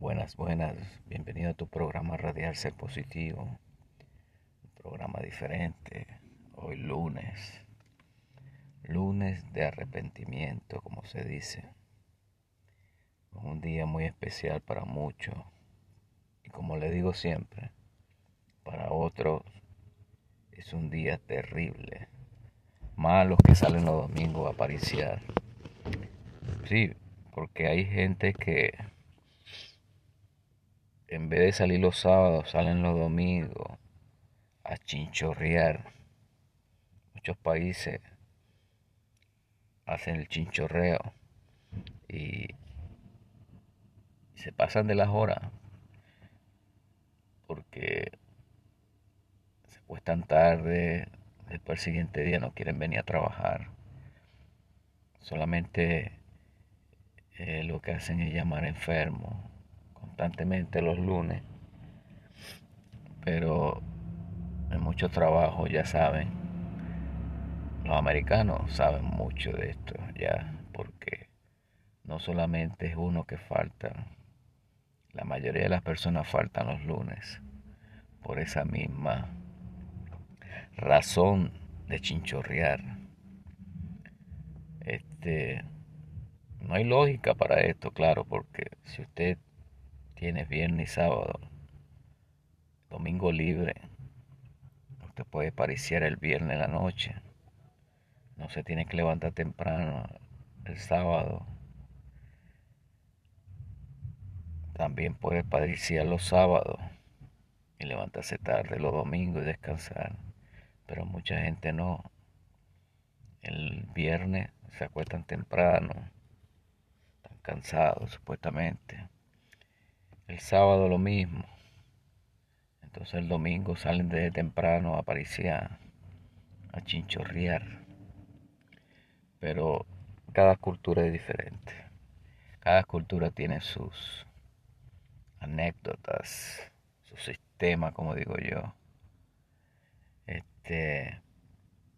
Buenas, buenas. Bienvenido a tu programa Radial Ser Positivo. Un programa diferente. Hoy lunes. Lunes de arrepentimiento, como se dice. Un día muy especial para muchos. Y como le digo siempre, para otros es un día terrible. Más los que salen los domingos a pariciar. Sí, porque hay gente que en vez de salir los sábados, salen los domingos a chinchorrear. Muchos países hacen el chinchorreo y se pasan de las horas porque se cuestan tarde, después el siguiente día no quieren venir a trabajar. Solamente eh, lo que hacen es llamar enfermo constantemente los lunes, pero en mucho trabajo ya saben, los americanos saben mucho de esto ya, porque no solamente es uno que falta, la mayoría de las personas faltan los lunes por esa misma razón de chinchorrear. Este, no hay lógica para esto, claro, porque si usted tiene viernes y sábado, domingo libre, usted puede pariciar el viernes en la noche, no se tiene que levantar temprano el sábado. También puede pariciar los sábados y levantarse tarde los domingos y descansar. Pero mucha gente no. El viernes se acuestan temprano, están cansados supuestamente. El sábado lo mismo. Entonces el domingo salen desde temprano a pariciar, a chinchorrear. Pero cada cultura es diferente. Cada cultura tiene sus anécdotas, su sistema, como digo yo. Este,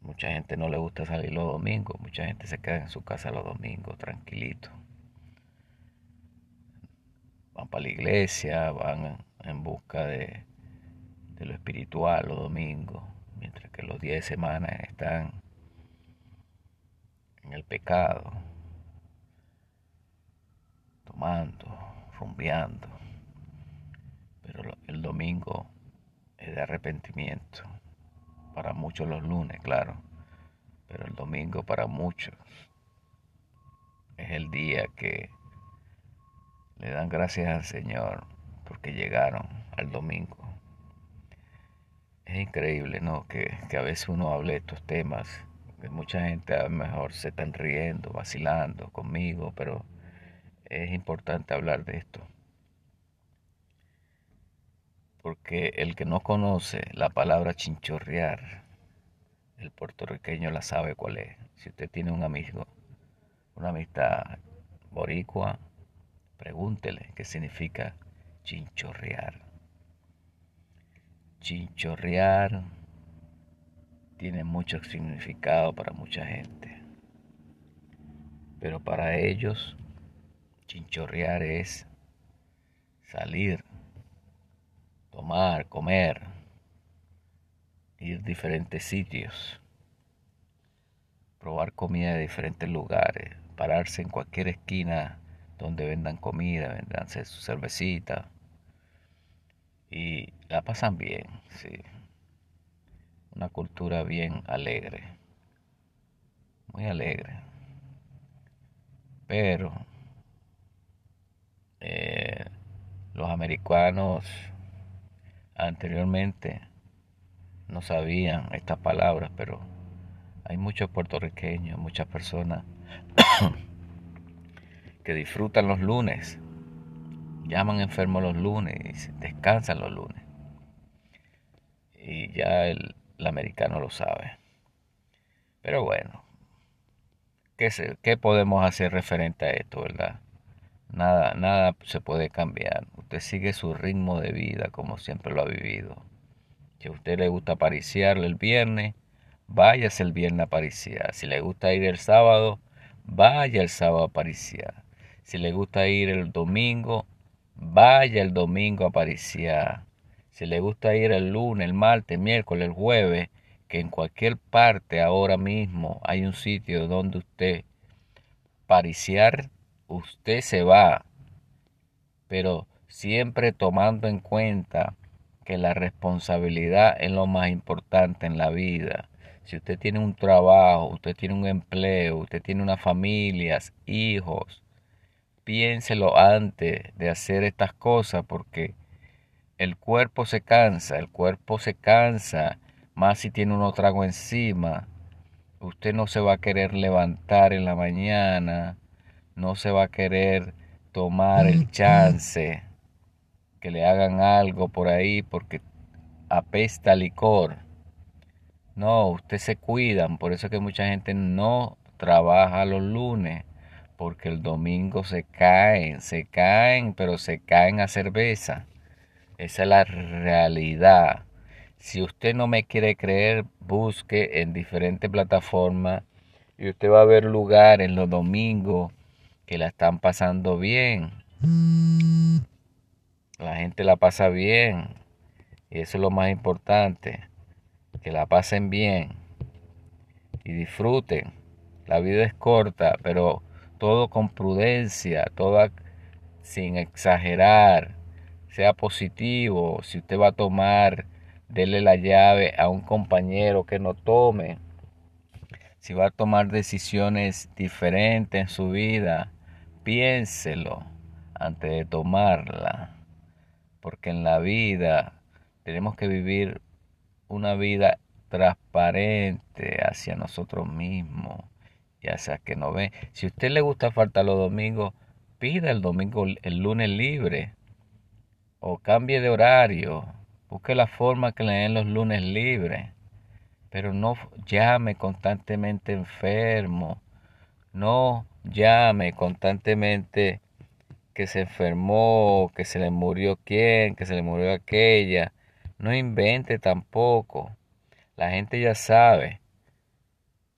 mucha gente no le gusta salir los domingos, mucha gente se queda en su casa los domingos, tranquilito. Van para la iglesia, van en busca de, lo espiritual los domingos, mientras que los días de semana están en el pecado, tomando, rumbeando. Pero el domingo es de arrepentimiento. Para muchos los lunes, claro. Pero el domingo para muchos es el día que le dan gracias al Señor porque llegaron al domingo. Es increíble, ¿no? Que, que a veces uno hable de estos temas. Que mucha gente a lo mejor se están riendo, vacilando conmigo, pero es importante hablar de esto. Porque el que no conoce la palabra chinchorrear, el puertorriqueño la sabe cuál es. Si usted tiene un amigo, una amistad boricua, pregúntele qué significa chinchorrear. Chinchorrear tiene mucho significado para mucha gente. Pero para ellos, chinchorrear es salir, tomar, comer, ir a diferentes sitios, probar comida de diferentes lugares, pararse en cualquier esquina donde vendan comida, vendan su cervecita y la pasan bien, sí. Una cultura bien alegre, muy alegre. Pero eh, los americanos anteriormente no sabían estas palabras, pero hay muchos puertorriqueños, muchas personas que disfrutan los lunes, llaman enfermos los lunes descansan los lunes. Y ya el, americano lo sabe. Pero bueno, ¿qué, ¿qué podemos hacer referente a esto, verdad? Nada, nada se puede cambiar. Usted sigue su ritmo de vida como siempre lo ha vivido. Si a usted le gusta apariciar el viernes, váyase el viernes a apariciar. Si le gusta ir el sábado, vaya el sábado a apariciar. Si le gusta ir el domingo, vaya el domingo a pariciar. Si le gusta ir el lunes, el martes, miércoles, el jueves, que en cualquier parte ahora mismo hay un sitio donde usted pariciar, usted se va. Pero siempre tomando en cuenta que la responsabilidad es lo más importante en la vida. Si usted tiene un trabajo, usted tiene un empleo, usted tiene una familia, hijos, piénselo antes de hacer estas cosas porque el cuerpo se cansa, el cuerpo se cansa, más si tiene uno trago encima. Usted no se va a querer levantar en la mañana, no se va a querer tomar el chance que le hagan algo por ahí porque apesta licor. No, usted se cuidan, por eso que mucha gente no trabaja los lunes, porque el domingo se caen, se caen, pero se caen a cerveza. Esa es la realidad. Si usted no me quiere creer, busque en diferentes plataformas y usted va a ver lugares los domingos que la están pasando bien. La gente la pasa bien. Y eso es lo más importante. Que la pasen bien. Y disfruten. La vida es corta, pero todo con prudencia, todo sin exagerar. Sea positivo. Si usted va a tomar, dele la llave a un compañero que no tome. Si va a tomar decisiones diferentes en su vida, piénselo antes de tomarla porque en la vida tenemos que vivir una vida transparente hacia nosotros mismos y hacia que nos ve. Si a usted le gusta faltar los domingos, pida el domingo, el lunes libre o cambie de horario. Busque la forma que le den los lunes libres. Pero no llame constantemente enfermo. No llame constantemente que se enfermó, que se le murió quién, que se le murió aquella. No invente tampoco. La gente ya sabe.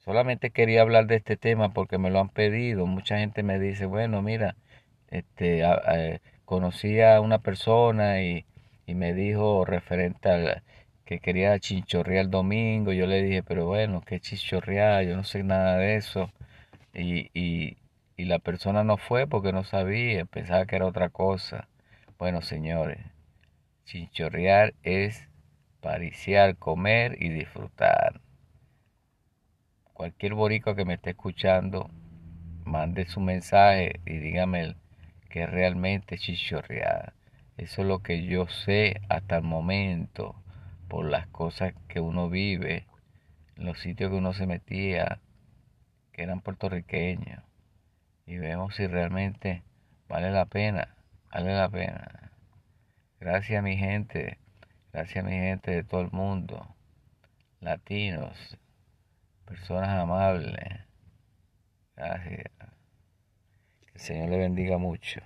Solamente quería hablar de este tema porque me lo han pedido. Mucha gente me dice, bueno, mira, este, conocí a una persona y, y me dijo referente al que quería chinchorrear el domingo. Yo le dije, pero bueno, ¿qué chinchorrear? Yo no sé nada de eso. Y, y, y la persona no fue porque no sabía, pensaba que era otra cosa. Bueno, señores, chinchorrear es pariciar, comer y disfrutar. Cualquier borico que me esté escuchando, mande su mensaje y dígame que realmente chinchorrear. Eso es lo que yo sé hasta el momento por las cosas que uno vive, los sitios que uno se metía, que eran puertorriqueños y vemos si realmente vale la pena, vale la pena. Gracias a mi gente, gracias a mi gente de todo el mundo, latinos, personas amables. Gracias. Que el Señor le bendiga mucho.